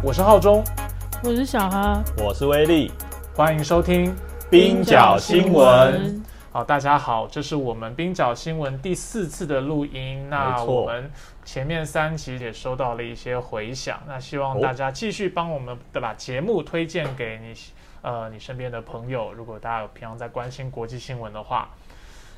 我是浩中，我是小哈，我是威力，欢迎收听冰角新闻。好，大家好，这是我们冰角新闻第四次的录音。那我们前面三集也收到了一些回响，那希望大家继续帮我们的把节目推荐给你，呃，你身边的朋友。如果大家有平常在关心国际新闻的话，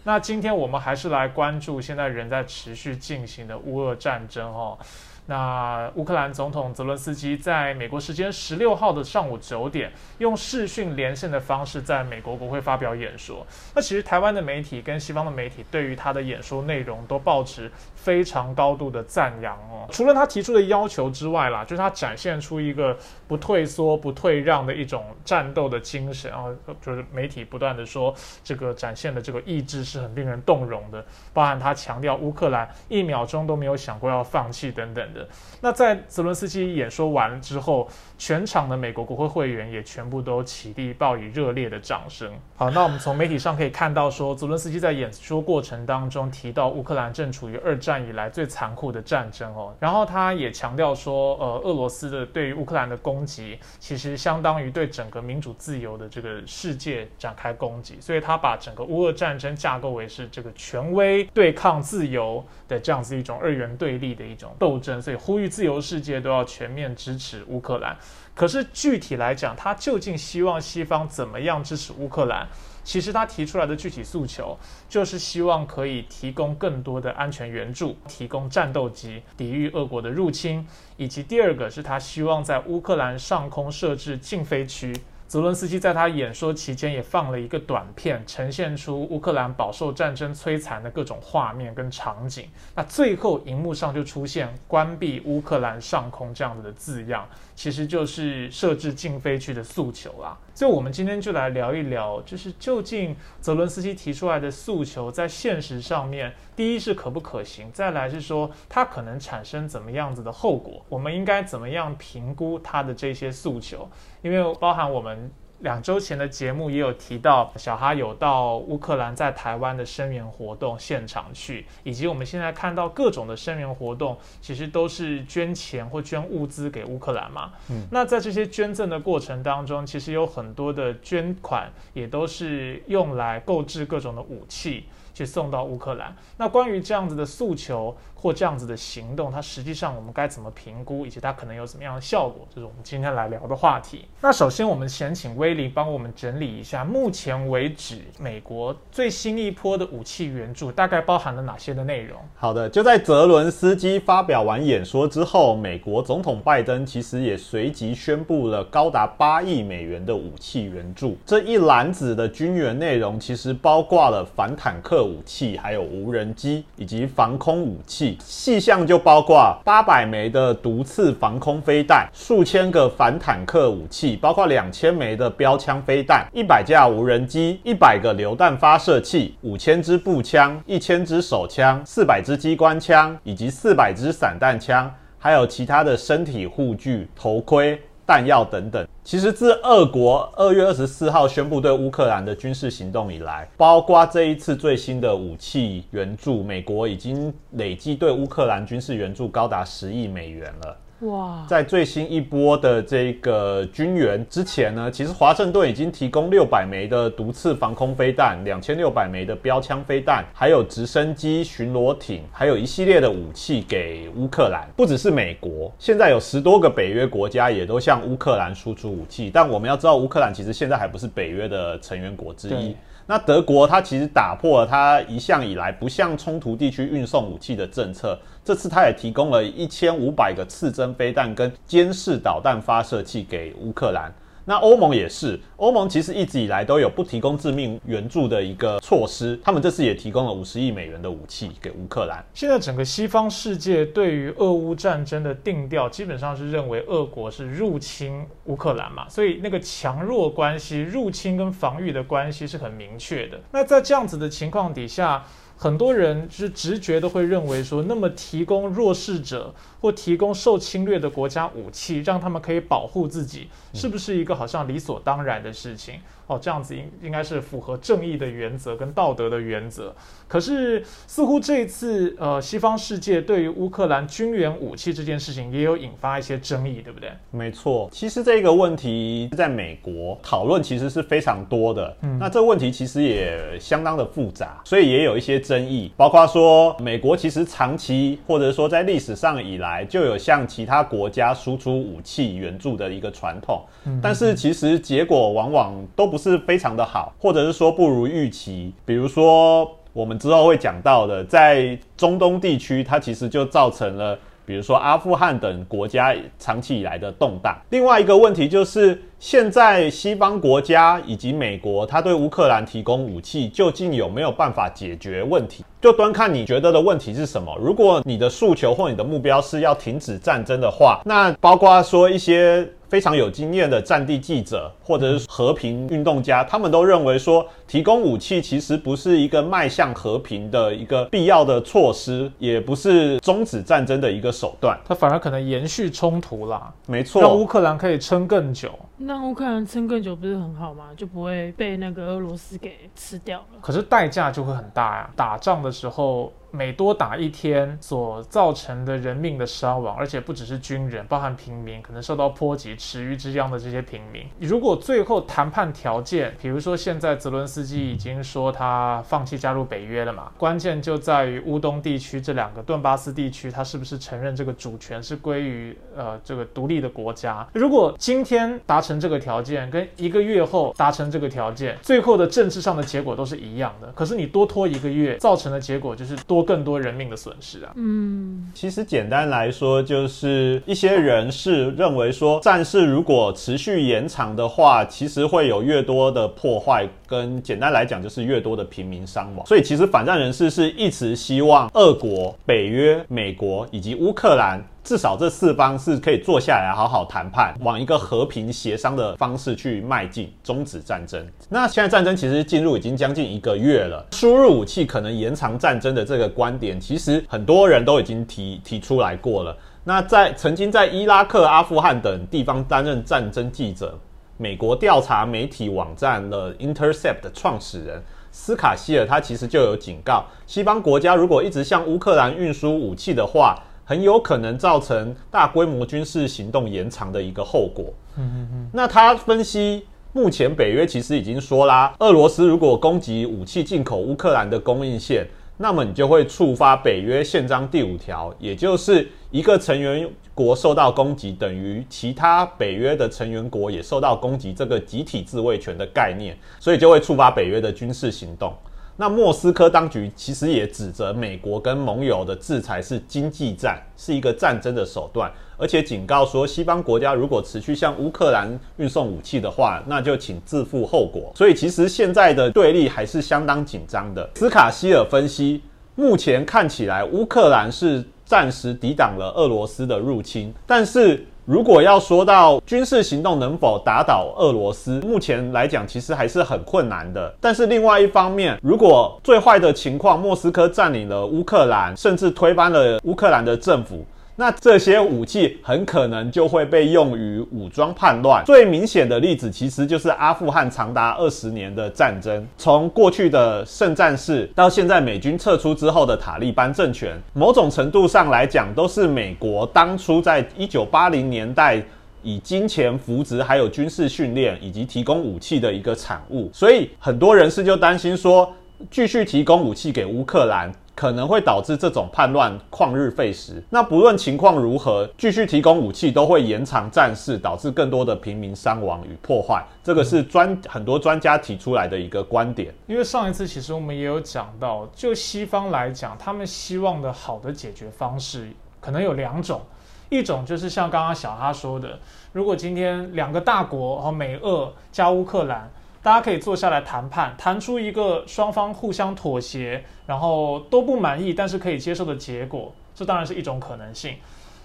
那今天我们还是来关注现在仍在持续进行的乌俄战争哦。那乌克兰总统泽伦斯基在美国时间十六号的上午九点，用视讯连线的方式在美国国会发表演说。那其实台湾的媒体跟西方的媒体对于他的演说内容都保持非常高度的赞扬哦。除了他提出的要求之外啦，就是他展现出一个不退缩、不退让的一种战斗的精神啊。就是媒体不断的说，这个展现的这个意志是很令人动容的。包含他强调乌克兰一秒钟都没有想过要放弃等等的。那在泽伦斯基演说完了之后，全场的美国国会会员也全部都起立，报以热烈的掌声。好，那我们从媒体上可以看到，说泽伦斯基在演说过程当中提到，乌克兰正处于二战战以来最残酷的战争哦。然后他也强调说，呃，俄罗斯的对于乌克兰的攻击，其实相当于对整个民主自由的这个世界展开攻击。所以他把整个乌俄战争架构为是这个权威对抗自由的这样子一种二元对立的一种斗争。所以呼吁自由世界都要全面支持乌克兰。可是具体来讲，他究竟希望西方怎么样支持乌克兰？其实他提出来的具体诉求，就是希望可以提供更多的安全援助，提供战斗机抵御俄国的入侵，以及第二个是他希望在乌克兰上空设置禁飞区。泽伦斯基在他演说期间也放了一个短片，呈现出乌克兰饱受战争摧残的各种画面跟场景。那最后荧幕上就出现“关闭乌克兰上空”这样子的字样，其实就是设置禁飞区的诉求啦。所以，我们今天就来聊一聊，就是究竟泽伦斯基提出来的诉求在现实上面，第一是可不可行，再来是说它可能产生怎么样子的后果，我们应该怎么样评估他的这些诉求，因为包含我们。两周前的节目也有提到，小哈有到乌克兰在台湾的声援活动现场去，以及我们现在看到各种的声援活动，其实都是捐钱或捐物资给乌克兰嘛。嗯，那在这些捐赠的过程当中，其实有很多的捐款也都是用来购置各种的武器。去送到乌克兰。那关于这样子的诉求或这样子的行动，它实际上我们该怎么评估，以及它可能有怎么样的效果，这是我们今天来聊的话题。那首先，我们先请威利帮我们整理一下，目前为止美国最新一波的武器援助大概包含了哪些的内容？好的，就在泽伦斯基发表完演说之后，美国总统拜登其实也随即宣布了高达八亿美元的武器援助。这一篮子的军援内容其实包括了反坦克。武器还有无人机以及防空武器，细项就包括八百枚的毒刺防空飞弹，数千个反坦克武器，包括两千枚的标枪飞弹，一百架无人机，一百个榴弹发射器，五千支步枪，一千支手枪，四百支机关枪，以及四百支散弹枪，还有其他的身体护具、头盔。弹药等等，其实自俄国二月二十四号宣布对乌克兰的军事行动以来，包括这一次最新的武器援助，美国已经累计对乌克兰军事援助高达十亿美元了。哇，在最新一波的这个军援之前呢，其实华盛顿已经提供六百枚的毒刺防空飞弹，两千六百枚的标枪飞弹，还有直升机、巡逻艇，还有一系列的武器给乌克兰。不只是美国，现在有十多个北约国家也都向乌克兰输出武器。但我们要知道，乌克兰其实现在还不是北约的成员国之一。那德国它其实打破了它一向以来不向冲突地区运送武器的政策，这次它也提供了一千五百个次针飞弹跟监视导弹发射器给乌克兰。那欧盟也是，欧盟其实一直以来都有不提供致命援助的一个措施，他们这次也提供了五十亿美元的武器给乌克兰。现在整个西方世界对于俄乌战争的定调，基本上是认为俄国是入侵乌克兰嘛，所以那个强弱关系、入侵跟防御的关系是很明确的。那在这样子的情况底下。很多人是直觉都会认为说，那么提供弱势者或提供受侵略的国家武器，让他们可以保护自己，是不是一个好像理所当然的事情？哦，这样子应应该是符合正义的原则跟道德的原则。可是似乎这一次，呃，西方世界对于乌克兰军援武器这件事情也有引发一些争议，对不对？没错，其实这个问题在美国讨论其实是非常多的。嗯，那这个问题其实也相当的复杂，所以也有一些争议，包括说美国其实长期或者说在历史上以来就有向其他国家输出武器援助的一个传统，但是其实结果往往都不是非常的好，或者是说不如预期，比如说。我们之后会讲到的，在中东地区，它其实就造成了，比如说阿富汗等国家长期以来的动荡。另外一个问题就是，现在西方国家以及美国，它对乌克兰提供武器，究竟有没有办法解决问题？就端看你觉得的问题是什么。如果你的诉求或你的目标是要停止战争的话，那包括说一些。非常有经验的战地记者或者是和平运动家，他们都认为说，提供武器其实不是一个迈向和平的一个必要的措施，也不是终止战争的一个手段，它反而可能延续冲突啦。没错，让乌克兰可以撑更久。那乌克兰撑更久不是很好吗？就不会被那个俄罗斯给吃掉了。可是代价就会很大呀！打仗的时候。每多打一天所造成的人命的伤亡，而且不只是军人，包含平民，可能受到波及、池鱼之殃的这些平民。如果最后谈判条件，比如说现在泽伦斯基已经说他放弃加入北约了嘛，关键就在于乌东地区这两个顿巴斯地区，他是不是承认这个主权是归于呃这个独立的国家？如果今天达成这个条件，跟一个月后达成这个条件，最后的政治上的结果都是一样的。可是你多拖一个月，造成的结果就是多。更多人命的损失啊！嗯，其实简单来说，就是一些人士认为说，战事如果持续延长的话，其实会有越多的破坏，跟简单来讲就是越多的平民伤亡。所以，其实反战人士是一直希望俄国、北约、美国以及乌克兰。至少这四方是可以坐下来好好谈判，往一个和平协商的方式去迈进，终止战争。那现在战争其实进入已经将近一个月了，输入武器可能延长战争的这个观点，其实很多人都已经提提出来过了。那在曾经在伊拉克、阿富汗等地方担任战争记者，美国调查媒体网站的 Intercept 的创始人斯卡希尔，他其实就有警告，西方国家如果一直向乌克兰运输武器的话。很有可能造成大规模军事行动延长的一个后果。嗯嗯嗯。那他分析，目前北约其实已经说啦，俄罗斯如果攻击武器进口乌克兰的供应线，那么你就会触发北约宪章第五条，也就是一个成员国受到攻击，等于其他北约的成员国也受到攻击，这个集体自卫权的概念，所以就会触发北约的军事行动。那莫斯科当局其实也指责美国跟盟友的制裁是经济战，是一个战争的手段，而且警告说，西方国家如果持续向乌克兰运送武器的话，那就请自负后果。所以其实现在的对立还是相当紧张的。斯卡希尔分析，目前看起来乌克兰是暂时抵挡了俄罗斯的入侵，但是。如果要说到军事行动能否打倒俄罗斯，目前来讲其实还是很困难的。但是另外一方面，如果最坏的情况，莫斯科占领了乌克兰，甚至推翻了乌克兰的政府。那这些武器很可能就会被用于武装叛乱。最明显的例子其实就是阿富汗长达二十年的战争，从过去的圣战士到现在美军撤出之后的塔利班政权，某种程度上来讲，都是美国当初在一九八零年代以金钱扶植、还有军事训练以及提供武器的一个产物。所以很多人士就担心说，继续提供武器给乌克兰。可能会导致这种叛乱旷日费时。那不论情况如何，继续提供武器都会延长战事，导致更多的平民伤亡与破坏。这个是专很多专家提出来的一个观点。因为上一次其实我们也有讲到，就西方来讲，他们希望的好的解决方式可能有两种，一种就是像刚刚小哈说的，如果今天两个大国和美俄加乌克兰。大家可以坐下来谈判，谈出一个双方互相妥协，然后都不满意但是可以接受的结果。这当然是一种可能性，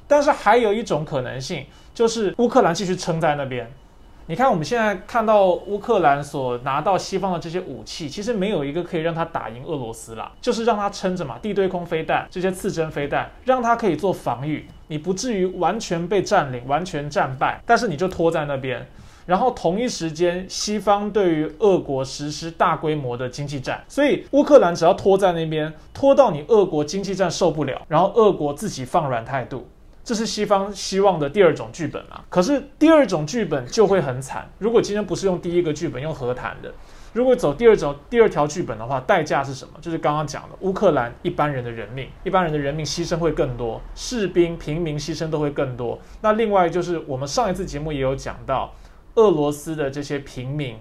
但是还有一种可能性，就是乌克兰继续撑在那边。你看，我们现在看到乌克兰所拿到西方的这些武器，其实没有一个可以让他打赢俄罗斯啦，就是让他撑着嘛，地对空飞弹这些刺针飞弹，让他可以做防御，你不至于完全被占领、完全战败，但是你就拖在那边。然后同一时间，西方对于俄国实施大规模的经济战，所以乌克兰只要拖在那边，拖到你俄国经济战受不了，然后俄国自己放软态度，这是西方希望的第二种剧本嘛？可是第二种剧本就会很惨。如果今天不是用第一个剧本，用和谈的，如果走第二种第二条剧本的话，代价是什么？就是刚刚讲的，乌克兰一般人的人命，一般人的人命牺牲会更多，士兵、平民牺牲都会更多。那另外就是我们上一次节目也有讲到。俄罗斯的这些平民，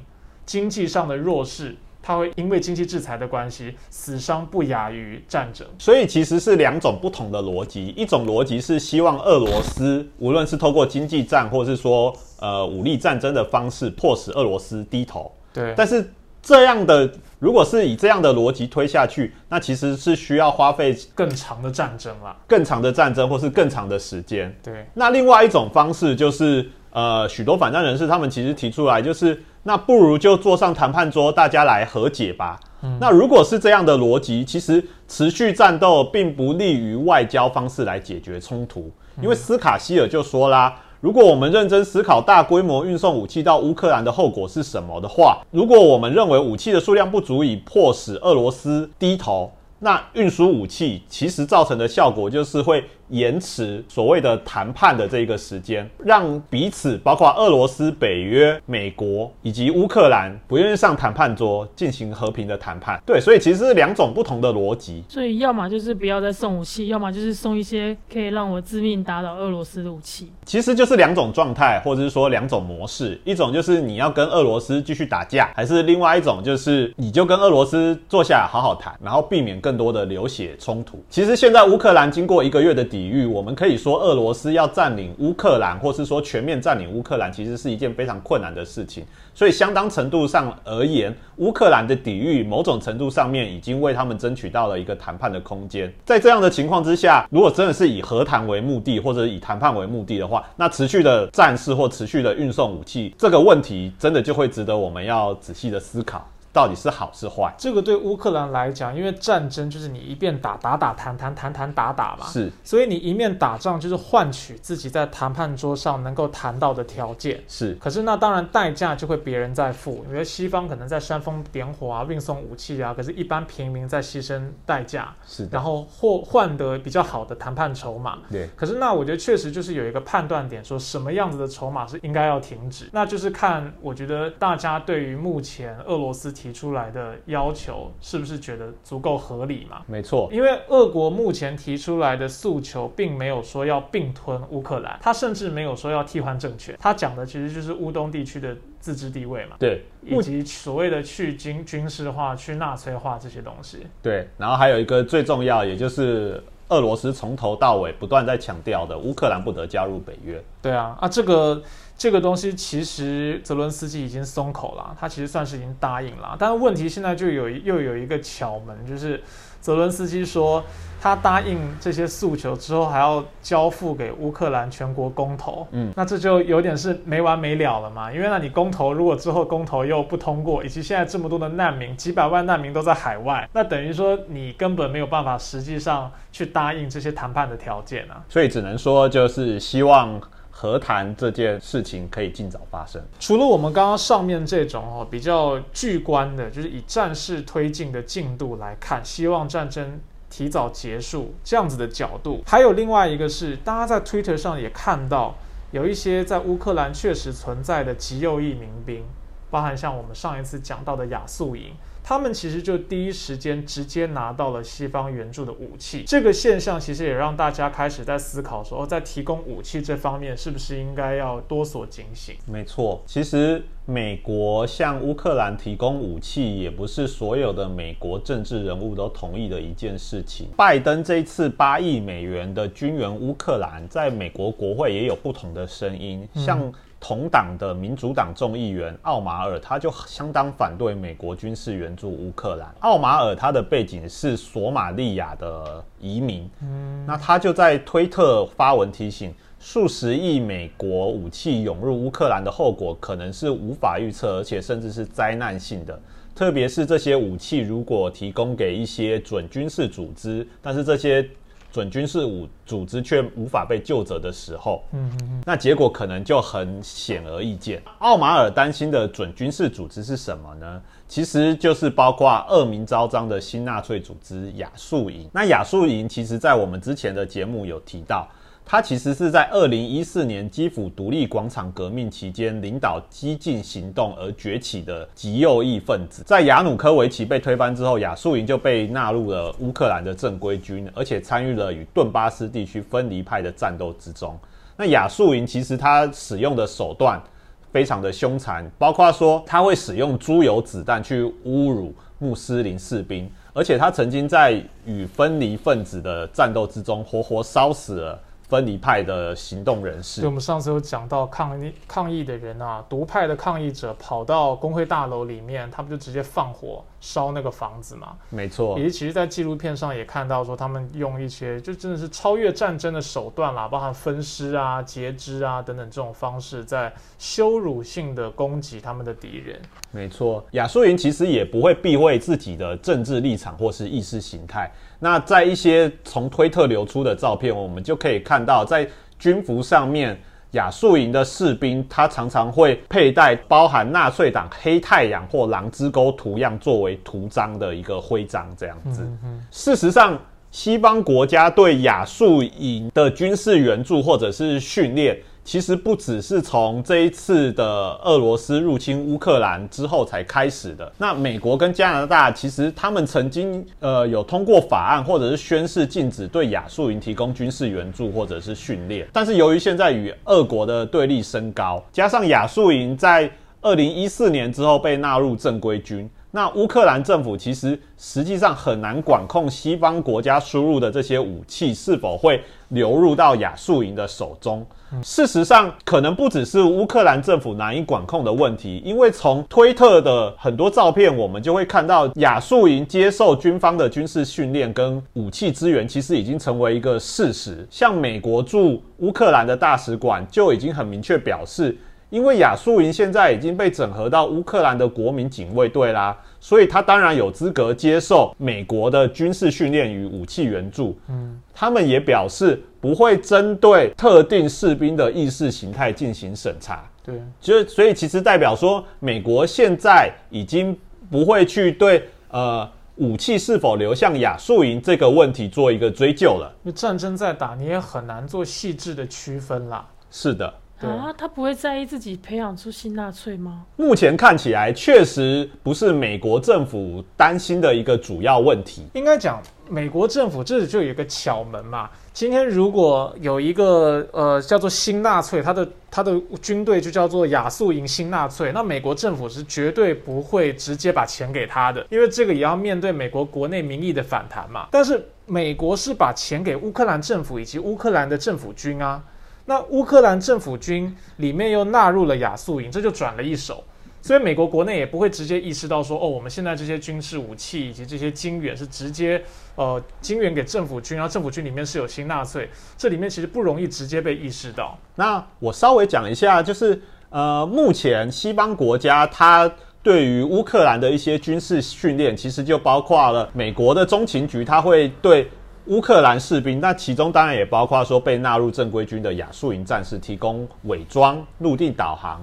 经济上的弱势，他会因为经济制裁的关系，死伤不亚于战争。所以其实是两种不同的逻辑，一种逻辑是希望俄罗斯无论是透过经济战，或是说呃武力战争的方式，迫使俄罗斯低头。对。但是这样的，如果是以这样的逻辑推下去，那其实是需要花费更长的战争了，更长的战争，或是更长的时间。对。那另外一种方式就是。呃，许多反战人士他们其实提出来，就是那不如就坐上谈判桌，大家来和解吧。那如果是这样的逻辑，其实持续战斗并不利于外交方式来解决冲突，因为斯卡希尔就说啦，如果我们认真思考大规模运送武器到乌克兰的后果是什么的话，如果我们认为武器的数量不足以迫使俄罗斯低头，那运输武器其实造成的效果就是会。延迟所谓的谈判的这个时间，让彼此包括俄罗斯、北约、美国以及乌克兰不愿意上谈判桌进行和平的谈判。对，所以其实是两种不同的逻辑。所以要么就是不要再送武器，要么就是送一些可以让我致命打倒俄罗斯的武器。其实就是两种状态，或者是说两种模式。一种就是你要跟俄罗斯继续打架，还是另外一种就是你就跟俄罗斯坐下来好好谈，然后避免更多的流血冲突。其实现在乌克兰经过一个月的。抵御，我们可以说，俄罗斯要占领乌克兰，或是说全面占领乌克兰，其实是一件非常困难的事情。所以，相当程度上而言，乌克兰的抵御，某种程度上面已经为他们争取到了一个谈判的空间。在这样的情况之下，如果真的是以和谈为目的，或者以谈判为目的的话，那持续的战事或持续的运送武器，这个问题真的就会值得我们要仔细的思考。到底是好是坏？这个对乌克兰来讲，因为战争就是你一边打打打谈谈谈谈打打嘛，是，所以你一面打仗就是换取自己在谈判桌上能够谈到的条件，是。可是那当然代价就会别人在付，因为西方可能在煽风点火啊，运送武器啊，可是一般平民在牺牲代价，是。然后或换得比较好的谈判筹码，对。可是那我觉得确实就是有一个判断点，说什么样子的筹码是应该要停止，那就是看我觉得大家对于目前俄罗斯提出来的。要求是不是觉得足够合理嘛？没错，因为俄国目前提出来的诉求，并没有说要并吞乌克兰，他甚至没有说要替换政权，他讲的其实就是乌东地区的自治地位嘛。对，以及所谓的去军军事化、去纳粹化这些东西。对，然后还有一个最重要，也就是俄罗斯从头到尾不断在强调的，乌克兰不得加入北约。对啊，啊这个。这个东西其实泽伦斯基已经松口了，他其实算是已经答应了。但是问题现在就有又有一个巧门，就是泽伦斯基说他答应这些诉求之后，还要交付给乌克兰全国公投。嗯，那这就有点是没完没了了嘛。因为那你公投如果之后公投又不通过，以及现在这么多的难民，几百万难民都在海外，那等于说你根本没有办法实际上去答应这些谈判的条件啊。所以只能说就是希望。和谈这件事情可以尽早发生。除了我们刚刚上面这种哦比较具观的，就是以战事推进的进度来看，希望战争提早结束这样子的角度，还有另外一个是，大家在 Twitter 上也看到有一些在乌克兰确实存在的极右翼民兵，包含像我们上一次讲到的亚速营。他们其实就第一时间直接拿到了西方援助的武器，这个现象其实也让大家开始在思考说，哦在提供武器这方面是不是应该要多所警醒？没错，其实美国向乌克兰提供武器，也不是所有的美国政治人物都同意的一件事情。拜登这一次八亿美元的军援乌克兰，在美国国会也有不同的声音，像。同党的民主党众议员奥马尔，他就相当反对美国军事援助乌克兰。奥马尔他的背景是索马利亚的移民，嗯，那他就在推特发文提醒，数十亿美国武器涌入乌克兰的后果可能是无法预测，而且甚至是灾难性的。特别是这些武器如果提供给一些准军事组织，但是这些。准军事武组织却无法被救责的时候，嗯嗯嗯，那结果可能就很显而易见。奥马尔担心的准军事组织是什么呢？其实就是包括恶名昭彰的新纳粹组织亚速营。那亚速营其实在我们之前的节目有提到。他其实是在二零一四年基辅独立广场革命期间领导激进行动而崛起的极右翼分子。在亚努科维奇被推翻之后，亚速营就被纳入了乌克兰的正规军，而且参与了与顿巴斯地区分离派的战斗之中。那亚速营其实他使用的手段非常的凶残，包括说他会使用猪油子弹去侮辱穆斯林士兵，而且他曾经在与分离分子的战斗之中活活烧死了。分离派的行动人士，就我们上次有讲到抗议抗议的人啊，独派的抗议者跑到工会大楼里面，他们就直接放火烧那个房子嘛。没错，也其实，在纪录片上也看到说，他们用一些就真的是超越战争的手段啦，包含分尸啊、截肢啊等等这种方式，在羞辱性的攻击他们的敌人。没错，亚速营其实也不会避讳自己的政治立场或是意识形态。那在一些从推特流出的照片，我们就可以看到，在军服上面，亚速营的士兵他常常会佩戴包含纳粹党黑太阳或狼之钩图样作为图章的一个徽章，这样子。事实上，西方国家对亚速营的军事援助或者是训练。其实不只是从这一次的俄罗斯入侵乌克兰之后才开始的。那美国跟加拿大其实他们曾经呃有通过法案或者是宣誓禁止对亚速营提供军事援助或者是训练。但是由于现在与俄国的对立升高，加上亚速营在二零一四年之后被纳入正规军。那乌克兰政府其实实际上很难管控西方国家输入的这些武器是否会流入到亚速营的手中。事实上，可能不只是乌克兰政府难以管控的问题，因为从推特的很多照片，我们就会看到亚速营接受军方的军事训练跟武器支援，其实已经成为一个事实。像美国驻乌克兰的大使馆就已经很明确表示。因为亚速营现在已经被整合到乌克兰的国民警卫队啦，所以他当然有资格接受美国的军事训练与武器援助。嗯，他们也表示不会针对特定士兵的意识形态进行审查。对，就所以其实代表说，美国现在已经不会去对呃武器是否流向亚速营这个问题做一个追究了。因为战争在打，你也很难做细致的区分啦。是的。啊，他不会在意自己培养出新纳粹吗？目前看起来确实不是美国政府担心的一个主要问题。应该讲，美国政府这里就有一个巧门嘛。今天如果有一个呃叫做新纳粹，他的他的军队就叫做亚速营新纳粹，那美国政府是绝对不会直接把钱给他的，因为这个也要面对美国国内民意的反弹嘛。但是美国是把钱给乌克兰政府以及乌克兰的政府军啊。那乌克兰政府军里面又纳入了亚速营，这就转了一手，所以美国国内也不会直接意识到说，哦，我们现在这些军事武器以及这些金援是直接呃金援给政府军，然后政府军里面是有新纳粹，这里面其实不容易直接被意识到。那我稍微讲一下，就是呃，目前西方国家它对于乌克兰的一些军事训练，其实就包括了美国的中情局，它会对。乌克兰士兵，那其中当然也包括说被纳入正规军的亚速营战士，提供伪装、陆地导航、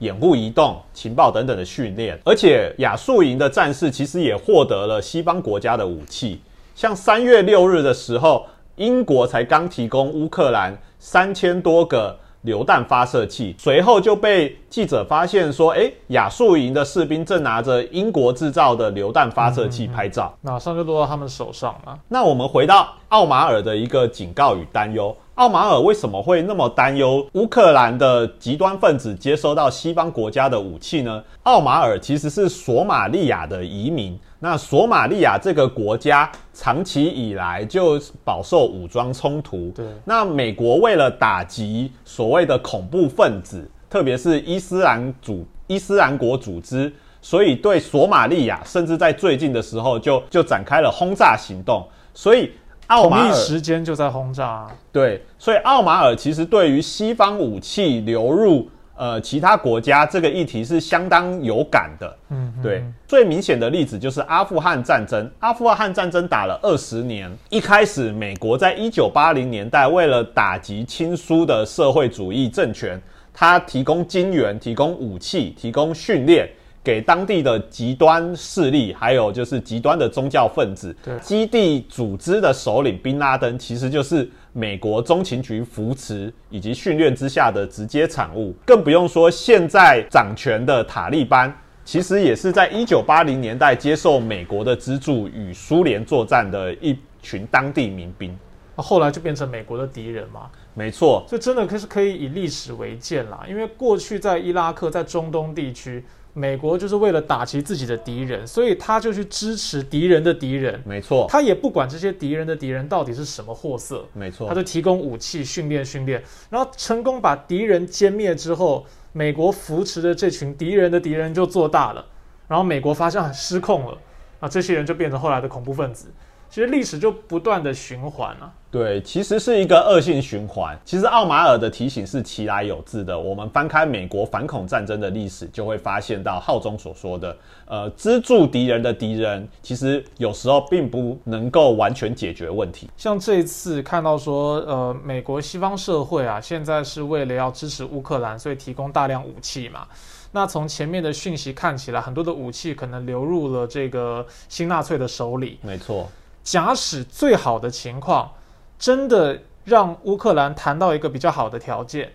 掩护移动、情报等等的训练。而且亚速营的战士其实也获得了西方国家的武器，像三月六日的时候，英国才刚提供乌克兰三千多个。榴弹发射器，随后就被记者发现说：“哎，亚速营的士兵正拿着英国制造的榴弹发射器拍照，马上就落到他们手上了。”那我们回到奥马尔的一个警告与担忧。奥马尔为什么会那么担忧乌克兰的极端分子接收到西方国家的武器呢？奥马尔其实是索马利亚的移民。那索马利亚这个国家长期以来就饱受武装冲突。对。那美国为了打击所谓的恐怖分子，特别是伊斯兰组伊斯兰国组织，所以对索马利亚，甚至在最近的时候就就展开了轰炸行动。所以。奥马尔时间就在轰炸，对，所以奥马尔其实对于西方武器流入呃其他国家这个议题是相当有感的。嗯，对，最明显的例子就是阿富汗战争。阿富汗战争打了二十年，一开始美国在一九八零年代为了打击亲苏的社会主义政权，它提供金援、提供武器、提供训练。给当地的极端势力，还有就是极端的宗教分子，基地组织的首领宾拉登，其实就是美国中情局扶持以及训练之下的直接产物。更不用说现在掌权的塔利班，其实也是在一九八零年代接受美国的资助与苏联作战的一群当地民兵，后来就变成美国的敌人嘛？没错，这真的可是可以以历史为鉴啦。因为过去在伊拉克，在中东地区。美国就是为了打击自己的敌人，所以他就去支持敌人的敌人。没错，他也不管这些敌人的敌人到底是什么货色。没错，他就提供武器训练训练，然后成功把敌人歼灭之后，美国扶持的这群敌人的敌人就做大了，然后美国发现很失控了，啊，这些人就变成后来的恐怖分子。其实历史就不断的循环了。对，其实是一个恶性循环。其实奥马尔的提醒是其来有自的。我们翻开美国反恐战争的历史，就会发现到浩中所说的，呃，资助敌人的敌人，其实有时候并不能够完全解决问题。像这一次看到说，呃，美国西方社会啊，现在是为了要支持乌克兰，所以提供大量武器嘛。那从前面的讯息看起来，很多的武器可能流入了这个新纳粹的手里。没错。假使最好的情况，真的让乌克兰谈到一个比较好的条件，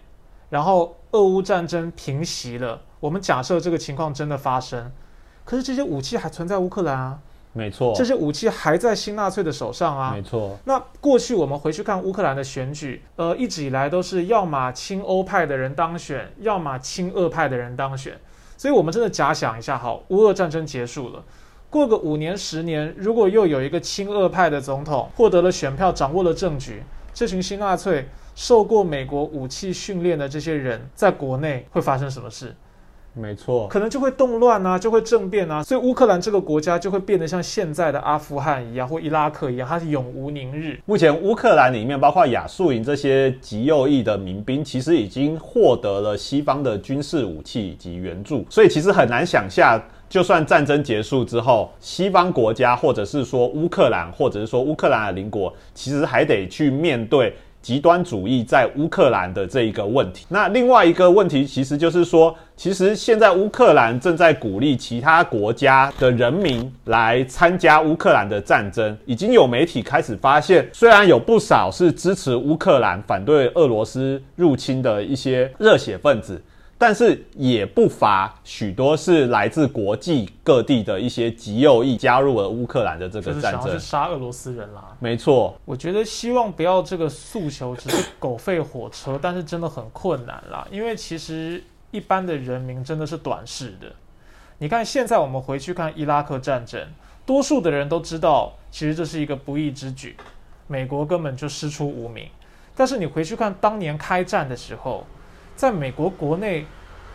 然后俄乌战争平息了，我们假设这个情况真的发生，可是这些武器还存在乌克兰啊，没错，这些武器还在新纳粹的手上啊，没错。那过去我们回去看乌克兰的选举，呃，一直以来都是要么亲欧派的人当选，要么亲俄派的人当选，所以我们真的假想一下，好，乌俄战争结束了。过个五年十年，如果又有一个亲俄派的总统获得了选票，掌握了政局，这群新纳粹受过美国武器训练的这些人，在国内会发生什么事？没错，可能就会动乱啊，就会政变啊，所以乌克兰这个国家就会变得像现在的阿富汗一样，或伊拉克一样，它是永无宁日。目前乌克兰里面，包括亚速营这些极右翼的民兵，其实已经获得了西方的军事武器以及援助，所以其实很难想象。就算战争结束之后，西方国家或者是说乌克兰，或者是说乌克兰的邻国，其实还得去面对极端主义在乌克兰的这一个问题。那另外一个问题，其实就是说，其实现在乌克兰正在鼓励其他国家的人民来参加乌克兰的战争。已经有媒体开始发现，虽然有不少是支持乌克兰、反对俄罗斯入侵的一些热血分子。但是也不乏许多是来自国际各地的一些极右翼加入了乌克兰的这个战争，想要去杀俄罗斯人啦。没错，我觉得希望不要这个诉求只是狗吠火车，但是真的很困难啦。因为其实一般的人民真的是短视的。你看现在我们回去看伊拉克战争，多数的人都知道，其实这是一个不义之举，美国根本就师出无名。但是你回去看当年开战的时候。在美国国内，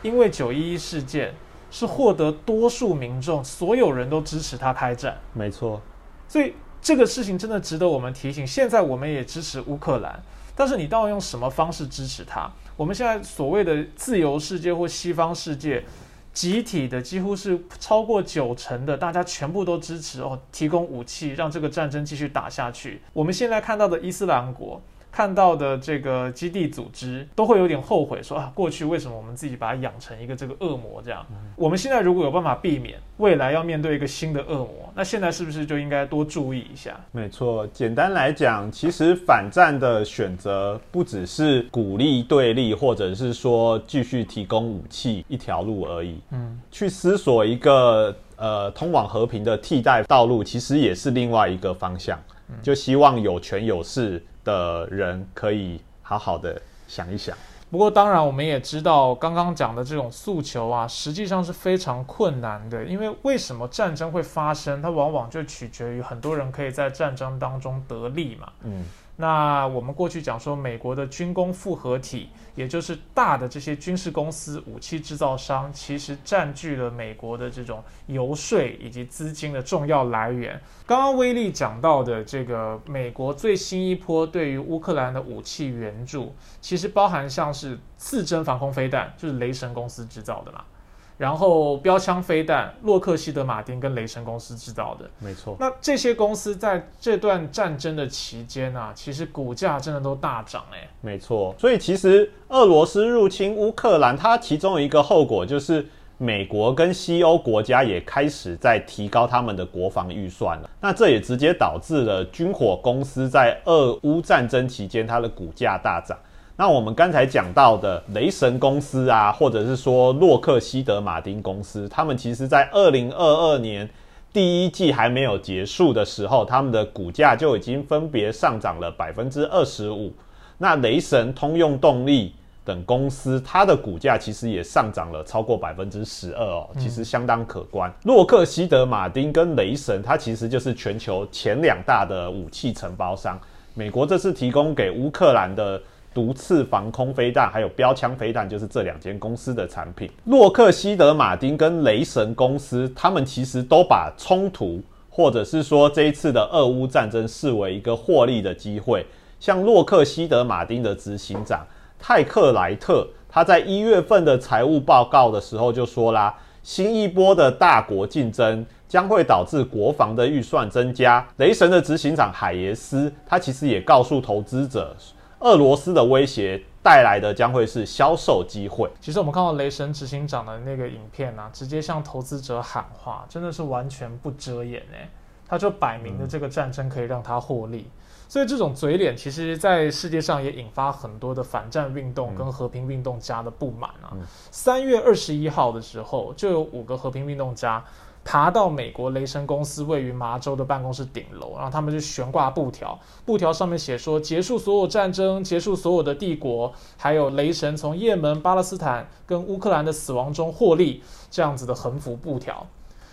因为九一一事件是获得多数民众，所有人都支持他开战。没错，所以这个事情真的值得我们提醒。现在我们也支持乌克兰，但是你到底用什么方式支持他？我们现在所谓的自由世界或西方世界，集体的几乎是超过九成的，大家全部都支持哦，提供武器让这个战争继续打下去。我们现在看到的伊斯兰国。看到的这个基地组织都会有点后悔，说啊，过去为什么我们自己把它养成一个这个恶魔这样？我们现在如果有办法避免未来要面对一个新的恶魔，那现在是不是就应该多注意一下？没错，简单来讲，其实反战的选择不只是鼓励对立，或者是说继续提供武器一条路而已。嗯，去思索一个呃通往和平的替代道路，其实也是另外一个方向。就希望有权有势。的人可以好好的想一想。不过，当然我们也知道，刚刚讲的这种诉求啊，实际上是非常困难的。因为为什么战争会发生？它往往就取决于很多人可以在战争当中得利嘛。嗯。那我们过去讲说，美国的军工复合体，也就是大的这些军事公司、武器制造商，其实占据了美国的这种游说以及资金的重要来源。刚刚威利讲到的这个美国最新一波对于乌克兰的武器援助，其实包含像是刺针防空飞弹，就是雷神公司制造的嘛。然后标枪飞弹，洛克希德马丁跟雷神公司制造的，没错。那这些公司在这段战争的期间啊，其实股价真的都大涨哎。没错，所以其实俄罗斯入侵乌克兰，它其中一个后果就是美国跟西欧国家也开始在提高他们的国防预算了。那这也直接导致了军火公司在俄乌战争期间它的股价大涨。那我们刚才讲到的雷神公司啊，或者是说洛克希德马丁公司，他们其实在二零二二年第一季还没有结束的时候，他们的股价就已经分别上涨了百分之二十五。那雷神、通用动力等公司，它的股价其实也上涨了超过百分之十二哦，其实相当可观。洛克希德马丁跟雷神，它其实就是全球前两大的武器承包商。美国这次提供给乌克兰的。毒刺防空飞弹还有标枪飞弹，就是这两间公司的产品。洛克希德马丁跟雷神公司，他们其实都把冲突，或者是说这一次的俄乌战争视为一个获利的机会。像洛克希德马丁的执行长泰克莱特，他在一月份的财务报告的时候就说啦，新一波的大国竞争将会导致国防的预算增加。雷神的执行长海耶斯，他其实也告诉投资者。俄罗斯的威胁带来的将会是销售机会。其实我们看到雷神执行长的那个影片啊，直接向投资者喊话，真的是完全不遮掩哎，他就摆明的这个战争可以让他获利。所以这种嘴脸，其实在世界上也引发很多的反战运动跟和平运动家的不满啊。三月二十一号的时候，就有五个和平运动家。爬到美国雷神公司位于麻州的办公室顶楼，然后他们就悬挂布条，布条上面写说结束所有战争，结束所有的帝国，还有雷神从也门、巴勒斯坦跟乌克兰的死亡中获利这样子的横幅布条。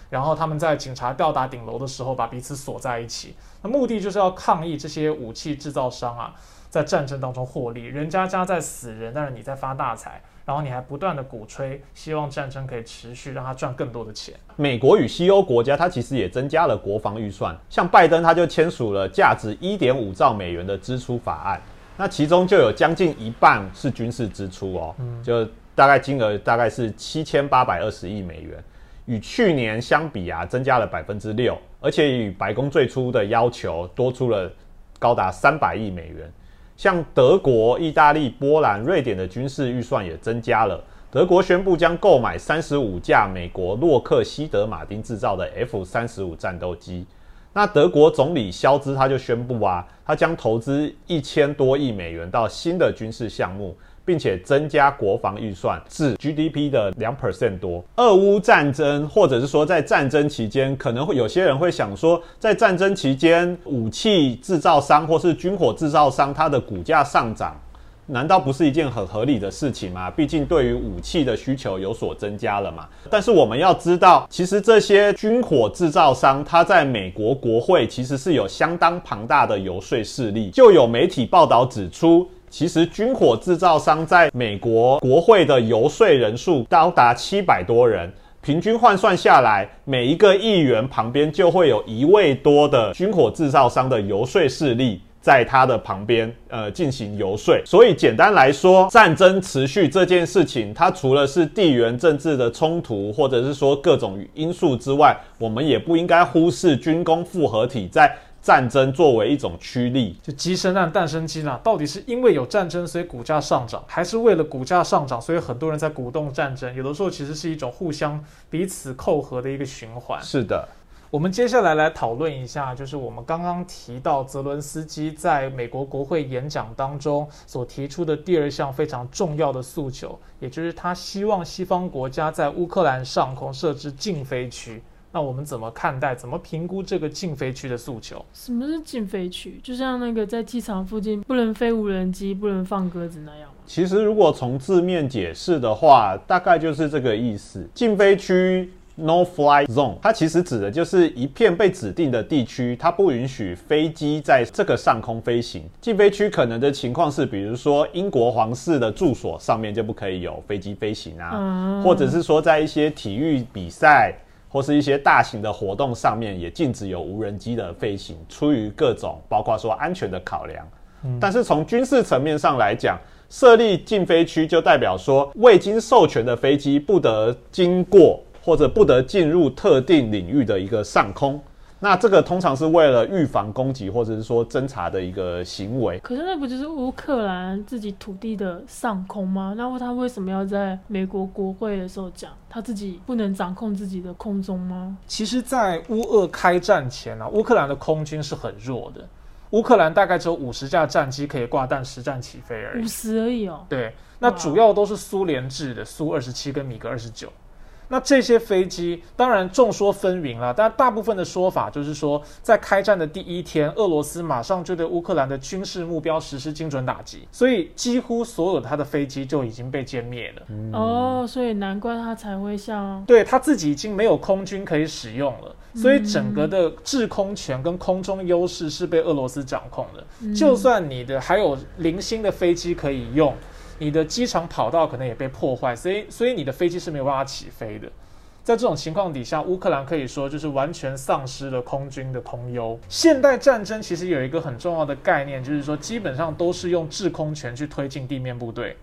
然后他们在警察吊打顶楼的时候，把彼此锁在一起，那目的就是要抗议这些武器制造商啊，在战争当中获利，人家家在死人，但是你在发大财。然后你还不断的鼓吹，希望战争可以持续，让他赚更多的钱。美国与西欧国家，它其实也增加了国防预算，像拜登他就签署了价值一点五兆美元的支出法案，那其中就有将近一半是军事支出哦，就大概金额大概是七千八百二十亿美元，与去年相比啊，增加了百分之六，而且与白宫最初的要求多出了高达三百亿美元。像德国、意大利、波兰、瑞典的军事预算也增加了。德国宣布将购买三十五架美国洛克希德马丁制造的 F 三十五战斗机。那德国总理肖兹他就宣布啊，他将投资一千多亿美元到新的军事项目。并且增加国防预算至 GDP 的两 percent 多。俄乌战争，或者是说在战争期间，可能会有些人会想说，在战争期间，武器制造商或是军火制造商，它的股价上涨，难道不是一件很合理的事情吗？毕竟对于武器的需求有所增加了嘛。但是我们要知道，其实这些军火制造商，它在美国国会其实是有相当庞大的游说势力。就有媒体报道指出。其实，军火制造商在美国国会的游说人数高达七百多人，平均换算下来，每一个议员旁边就会有一位多的军火制造商的游说势力在他的旁边，呃，进行游说。所以，简单来说，战争持续这件事情，它除了是地缘政治的冲突，或者是说各种因素之外，我们也不应该忽视军工复合体在。战争作为一种驱力，就鸡生蛋，蛋生鸡呢？到底是因为有战争，所以股价上涨，还是为了股价上涨，所以很多人在鼓动战争？有的时候其实是一种互相彼此扣合的一个循环。是的，我们接下来来讨论一下，就是我们刚刚提到泽伦斯基在美国国会演讲当中所提出的第二项非常重要的诉求，也就是他希望西方国家在乌克兰上空设置禁飞区。那我们怎么看待、怎么评估这个禁飞区的诉求？什么是禁飞区？就像那个在机场附近不能飞无人机、不能放鸽子那样吗？其实，如果从字面解释的话，大概就是这个意思。禁飞区 No Fly Zone，它其实指的就是一片被指定的地区，它不允许飞机在这个上空飞行。禁飞区可能的情况是，比如说英国皇室的住所上面就不可以有飞机飞行啊，或者是说在一些体育比赛或是一些大型的活动上面也禁止有无人机的飞行，出于各种包括说安全的考量。但是从军事层面上来讲，设立禁飞区就代表说未经授权的飞机不得经过或者不得进入特定领域的一个上空。那这个通常是为了预防攻击或者是说侦查的一个行为。可是那不就是乌克兰自己土地的上空吗？那他为什么要在美国国会的时候讲他自己不能掌控自己的空中吗？其实，在乌俄开战前啊，乌克兰的空军是很弱的。乌克兰大概只有五十架战机可以挂弹实战起飞而已，五十而已哦。对，那主要都是苏联制的苏二十七跟米格二十九。那这些飞机当然众说纷纭了，但大部分的说法就是说，在开战的第一天，俄罗斯马上就对乌克兰的军事目标实施精准打击，所以几乎所有他的飞机就已经被歼灭了。哦，所以难怪他才会像对他自己已经没有空军可以使用了，所以整个的制空权跟空中优势是被俄罗斯掌控的。就算你的还有零星的飞机可以用。你的机场跑道可能也被破坏，所以所以你的飞机是没有办法起飞的。在这种情况底下，乌克兰可以说就是完全丧失了空军的空优。现代战争其实有一个很重要的概念，就是说基本上都是用制空权去推进地面部队。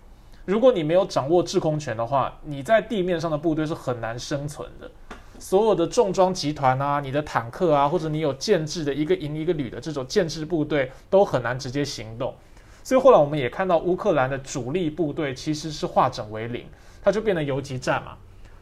如果你没有掌握制空权的话，你在地面上的部队是很难生存的。所有的重装集团啊，你的坦克啊，或者你有建制的一个营一个旅的这种建制部队，都很难直接行动。所以后来我们也看到乌克兰的主力部队其实是化整为零，它就变成游击战嘛。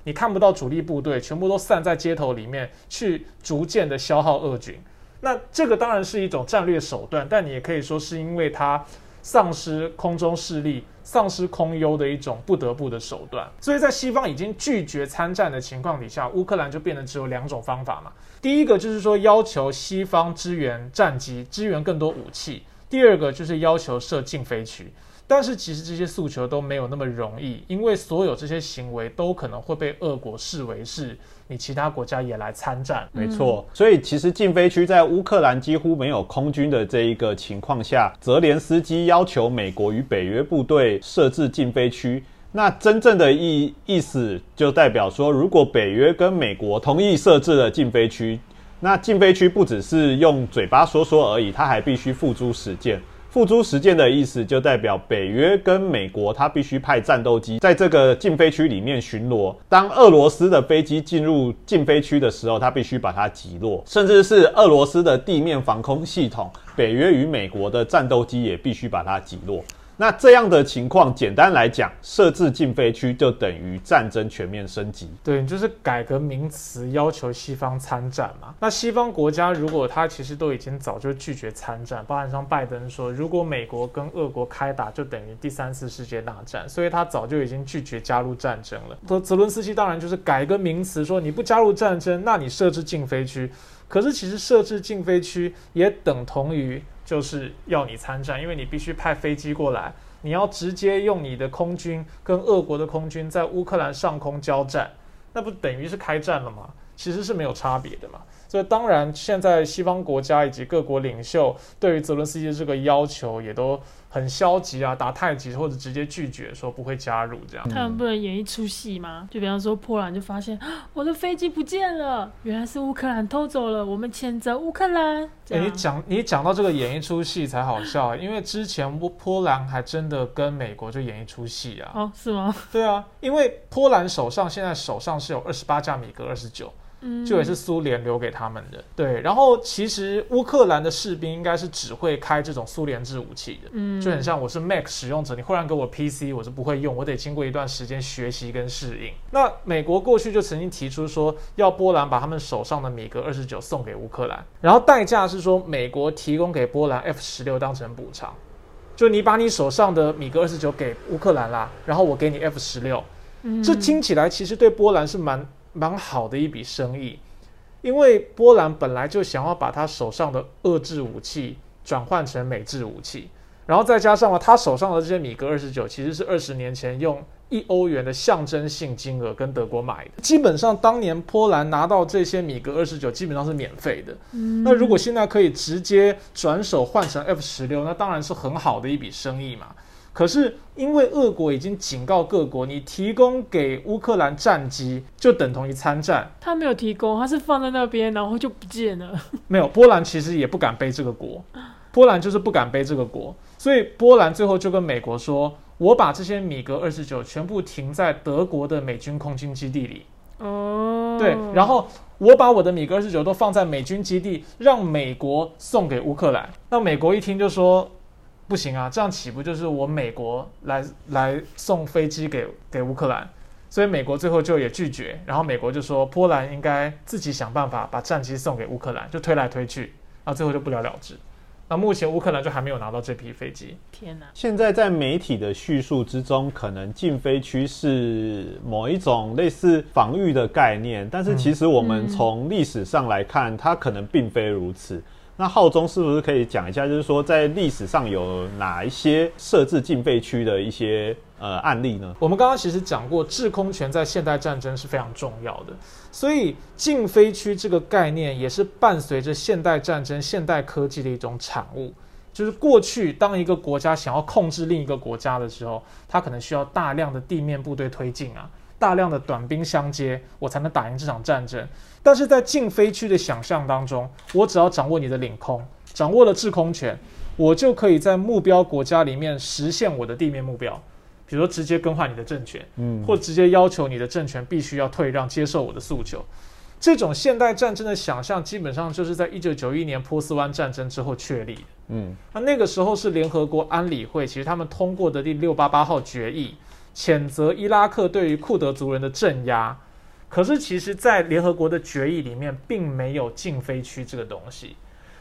你看不到主力部队，全部都散在街头里面去逐渐的消耗俄军。那这个当然是一种战略手段，但你也可以说是因为它丧失空中势力、丧失空优的一种不得不的手段。所以在西方已经拒绝参战的情况底下，乌克兰就变得只有两种方法嘛。第一个就是说要求西方支援战机，支援更多武器。第二个就是要求设禁飞区，但是其实这些诉求都没有那么容易，因为所有这些行为都可能会被俄国视为是你其他国家也来参战。没错，所以其实禁飞区在乌克兰几乎没有空军的这一个情况下，泽连斯基要求美国与北约部队设置禁飞区，那真正的意意思就代表说，如果北约跟美国同意设置了禁飞区。那禁飞区不只是用嘴巴说说而已，它还必须付诸实践。付诸实践的意思就代表北约跟美国，它必须派战斗机在这个禁飞区里面巡逻。当俄罗斯的飞机进入禁飞区的时候，它必须把它击落。甚至是俄罗斯的地面防空系统，北约与美国的战斗机也必须把它击落。那这样的情况，简单来讲，设置禁飞区就等于战争全面升级。对，就是改个名词，要求西方参战嘛。那西方国家如果他其实都已经早就拒绝参战，包含像拜登说，如果美国跟俄国开打，就等于第三次世界大战，所以他早就已经拒绝加入战争了。泽泽伦斯基当然就是改个名词，说你不加入战争，那你设置禁飞区。可是其实设置禁飞区也等同于。就是要你参战，因为你必须派飞机过来，你要直接用你的空军跟俄国的空军在乌克兰上空交战，那不等于是开战了吗？其实是没有差别的嘛。所以当然，现在西方国家以及各国领袖对于泽伦斯基这个要求也都。很消极啊，打太极或者直接拒绝说不会加入这样。他们不能演一出戏吗？就比方说波兰就发现我的飞机不见了，原来是乌克兰偷走了，我们谴责乌克兰。你讲你讲到这个演一出戏才好笑，因为之前波波兰还真的跟美国就演一出戏啊。哦，是吗？对啊，因为波兰手上现在手上是有二十八架米格二十九。就也是苏联留给他们的，对。然后其实乌克兰的士兵应该是只会开这种苏联制武器的，嗯，就很像我是 Mac 使用者，你忽然给我 PC，我是不会用，我得经过一段时间学习跟适应。那美国过去就曾经提出说，要波兰把他们手上的米格二十九送给乌克兰，然后代价是说美国提供给波兰 F 十六当成补偿，就你把你手上的米格二十九给乌克兰啦，然后我给你 F 十六，这听起来其实对波兰是蛮。蛮好的一笔生意，因为波兰本来就想要把他手上的遏制武器转换成美制武器，然后再加上了他手上的这些米格二十九，其实是二十年前用一欧元的象征性金额跟德国买的。基本上当年波兰拿到这些米格二十九，基本上是免费的。那如果现在可以直接转手换成 F 十六，那当然是很好的一笔生意嘛。可是因为俄国已经警告各国，你提供给乌克兰战机就等同于参战。他没有提供，他是放在那边，然后就不见了。没有，波兰其实也不敢背这个锅。波兰就是不敢背这个锅，所以波兰最后就跟美国说：“我把这些米格二十九全部停在德国的美军空军基地里。”哦，对，然后我把我的米格二十九都放在美军基地，让美国送给乌克兰。那美国一听就说：“不行啊，这样岂不就是我美国来来送飞机给给乌克兰？”所以美国最后就也拒绝，然后美国就说：“波兰应该自己想办法把战机送给乌克兰。”就推来推去，然后最后就不了了之。那目前乌克兰就还没有拿到这批飞机。天哪！现在在媒体的叙述之中，可能禁飞区是某一种类似防御的概念，但是其实我们从历史上来看，它可能并非如此。那浩中是不是可以讲一下，就是说在历史上有哪一些设置禁飞区的一些？呃，案例呢？我们刚刚其实讲过，制空权在现代战争是非常重要的，所以禁飞区这个概念也是伴随着现代战争、现代科技的一种产物。就是过去当一个国家想要控制另一个国家的时候，它可能需要大量的地面部队推进啊，大量的短兵相接，我才能打赢这场战争。但是在禁飞区的想象当中，我只要掌握你的领空，掌握了制空权，我就可以在目标国家里面实现我的地面目标。比如说，直接更换你的政权，嗯，或直接要求你的政权必须要退让，接受我的诉求，这种现代战争的想象，基本上就是在一九九一年波斯湾战争之后确立的，嗯，那那个时候是联合国安理会，其实他们通过的第六八八号决议，谴责伊拉克对于库德族人的镇压，可是其实，在联合国的决议里面，并没有禁飞区这个东西。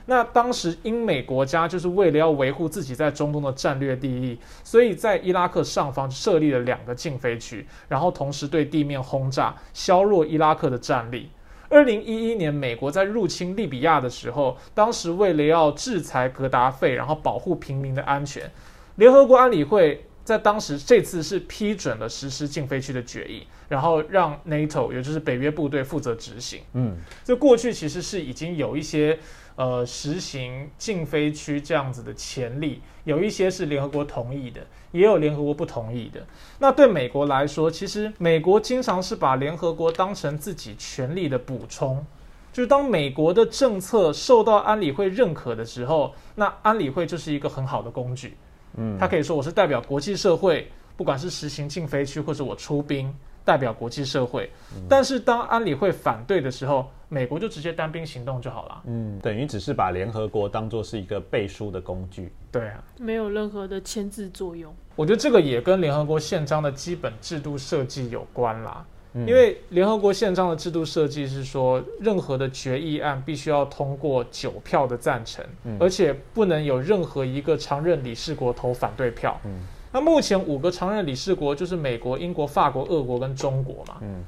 那当时英美国家就是为了要维护自己在中东的战略利益，所以在伊拉克上方设立了两个禁飞区，然后同时对地面轰炸，削弱伊拉克的战力。二零一一年，美国在入侵利比亚的时候，当时为了要制裁格达费，然后保护平民的安全，联合国安理会在当时这次是批准了实施禁飞区的决议，然后让 NATO 也就是北约部队负责执行。嗯，这过去其实是已经有一些。呃，实行禁飞区这样子的潜力，有一些是联合国同意的，也有联合国不同意的。那对美国来说，其实美国经常是把联合国当成自己权力的补充，就是当美国的政策受到安理会认可的时候，那安理会就是一个很好的工具。嗯，他可以说我是代表国际社会，不管是实行禁飞区，或者我出兵。代表国际社会，但是当安理会反对的时候，美国就直接单兵行动就好了。嗯，等于只是把联合国当做是一个背书的工具。对啊，没有任何的牵制作用。我觉得这个也跟联合国宪章的基本制度设计有关啦。因为联合国宪章的制度设计是说，任何的决议案必须要通过九票的赞成，而且不能有任何一个常任理事国投反对票。嗯。那目前五个常任理事国就是美国、英国、法国、俄国跟中国嘛。嗯，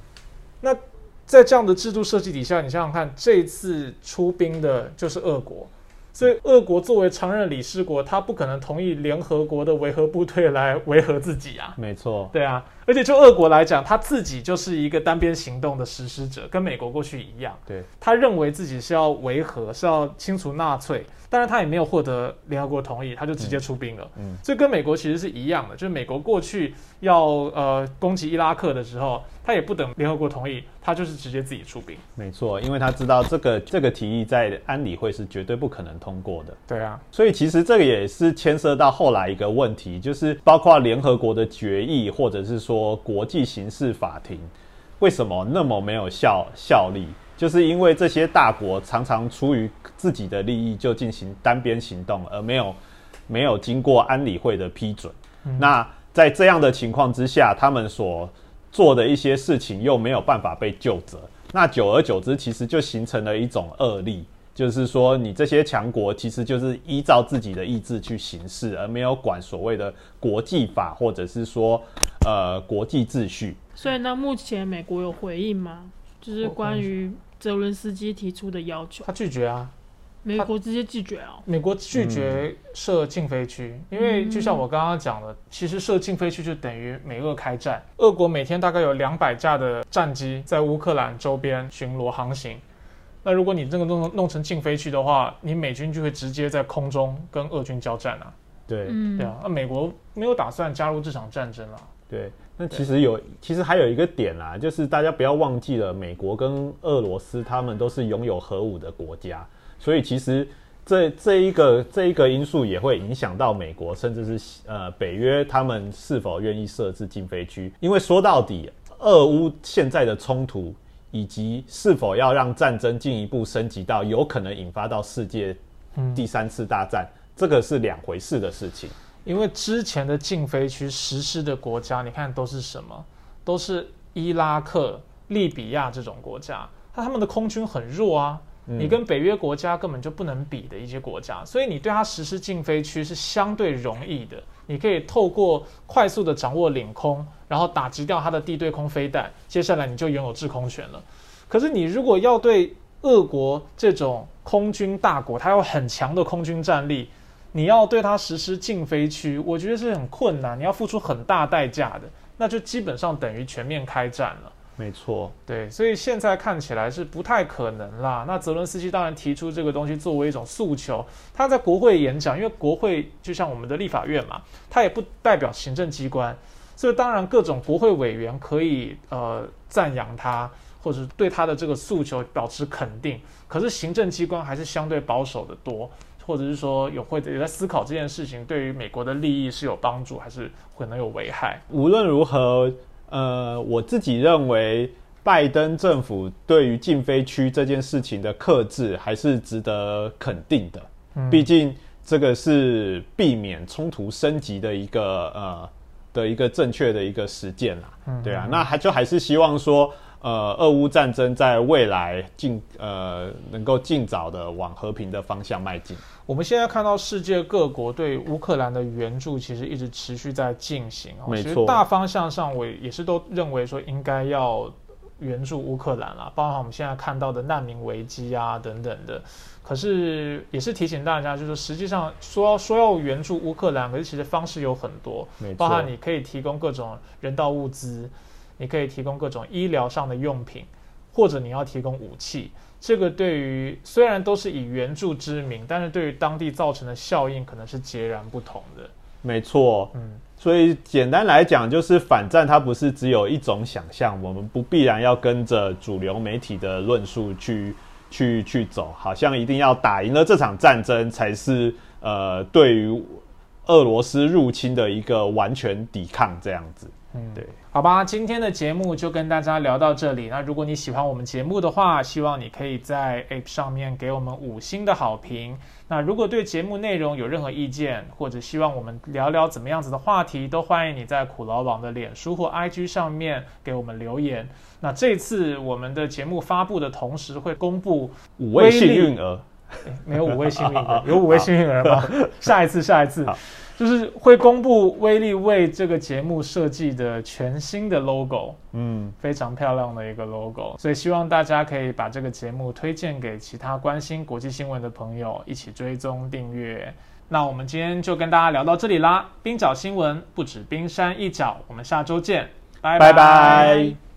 那在这样的制度设计底下，你想想看，这次出兵的就是俄国。所以，俄国作为常任理事国，他不可能同意联合国的维和部队来维和自己啊。没错，对啊。而且，就俄国来讲，他自己就是一个单边行动的实施者，跟美国过去一样。对，他认为自己是要维和，是要清除纳粹，但是他也没有获得联合国同意，他就直接出兵了。嗯，所以跟美国其实是一样的，就是美国过去要呃攻击伊拉克的时候。他也不等联合国同意，他就是直接自己出兵。没错，因为他知道这个这个提议在安理会是绝对不可能通过的。对啊，所以其实这个也是牵涉到后来一个问题，就是包括联合国的决议，或者是说国际刑事法庭，为什么那么没有效效力？就是因为这些大国常常出于自己的利益就进行单边行动，而没有没有经过安理会的批准。那在这样的情况之下，他们所做的一些事情又没有办法被救责，那久而久之，其实就形成了一种恶例，就是说你这些强国其实就是依照自己的意志去行事，而没有管所谓的国际法或者是说呃国际秩序。所以，那目前美国有回应吗？就是关于泽伦斯基提出的要求，他拒绝啊。美国直接拒绝哦。美国拒绝设禁飞区，因为就像我刚刚讲的，其实设禁飞区就等于美俄开战。俄国每天大概有两百架的战机在乌克兰周边巡逻航行。那如果你这个弄弄成禁飞区的话，你美军就会直接在空中跟俄军交战啊。对，对啊。那美国没有打算加入这场战争啊。对，那其实有，其实还有一个点啊，就是大家不要忘记了，美国跟俄罗斯他们都是拥有核武的国家。所以其实这这一个这一个因素也会影响到美国，甚至是呃北约他们是否愿意设置禁飞区。因为说到底，俄乌现在的冲突以及是否要让战争进一步升级到有可能引发到世界第三次大战，这个是两回事的事情。因为之前的禁飞区实施的国家，你看都是什么？都是伊拉克、利比亚这种国家，那他们的空军很弱啊。你跟北约国家根本就不能比的一些国家，所以你对它实施禁飞区是相对容易的。你可以透过快速的掌握领空，然后打击掉它的地对空飞弹，接下来你就拥有制空权了。可是你如果要对俄国这种空军大国，它有很强的空军战力，你要对它实施禁飞区，我觉得是很困难，你要付出很大代价的，那就基本上等于全面开战了。没错，对，所以现在看起来是不太可能啦。那泽伦斯基当然提出这个东西作为一种诉求，他在国会演讲，因为国会就像我们的立法院嘛，他也不代表行政机关，所以当然各种国会委员可以呃赞扬他，或者对他的这个诉求表示肯定。可是行政机关还是相对保守的多，或者是说有会也在思考这件事情对于美国的利益是有帮助，还是可能有危害。无论如何。呃，我自己认为，拜登政府对于禁飞区这件事情的克制还是值得肯定的。毕竟这个是避免冲突升级的一个呃的一个正确的一个实践啦。对啊，那还就还是希望说。呃，俄乌战争在未来尽呃能够尽早的往和平的方向迈进。我们现在看到世界各国对乌克兰的援助其实一直持续在进行。没错，大方向上我也是都认为说应该要援助乌克兰啦，包括我们现在看到的难民危机啊等等的。可是也是提醒大家，就是实际上说说要援助乌克兰，可是其实方式有很多，包括你可以提供各种人道物资。你可以提供各种医疗上的用品，或者你要提供武器。这个对于虽然都是以援助之名，但是对于当地造成的效应可能是截然不同的。没错，嗯，所以简单来讲，就是反战它不是只有一种想象，我们不必然要跟着主流媒体的论述去去去走，好像一定要打赢了这场战争才是呃对于俄罗斯入侵的一个完全抵抗这样子。嗯，对。好吧，今天的节目就跟大家聊到这里。那如果你喜欢我们节目的话，希望你可以在 App 上面给我们五星的好评。那如果对节目内容有任何意见，或者希望我们聊聊怎么样子的话题，都欢迎你在苦劳网的脸书或 IG 上面给我们留言。那这次我们的节目发布的同时会公布五位幸运儿，没有五位幸运儿，有五位幸运儿吗？下一次，下一次。就是会公布威力为这个节目设计的全新的 logo，嗯，非常漂亮的一个 logo，所以希望大家可以把这个节目推荐给其他关心国际新闻的朋友，一起追踪订阅。那我们今天就跟大家聊到这里啦，冰角新闻不止冰山一角，我们下周见，拜拜。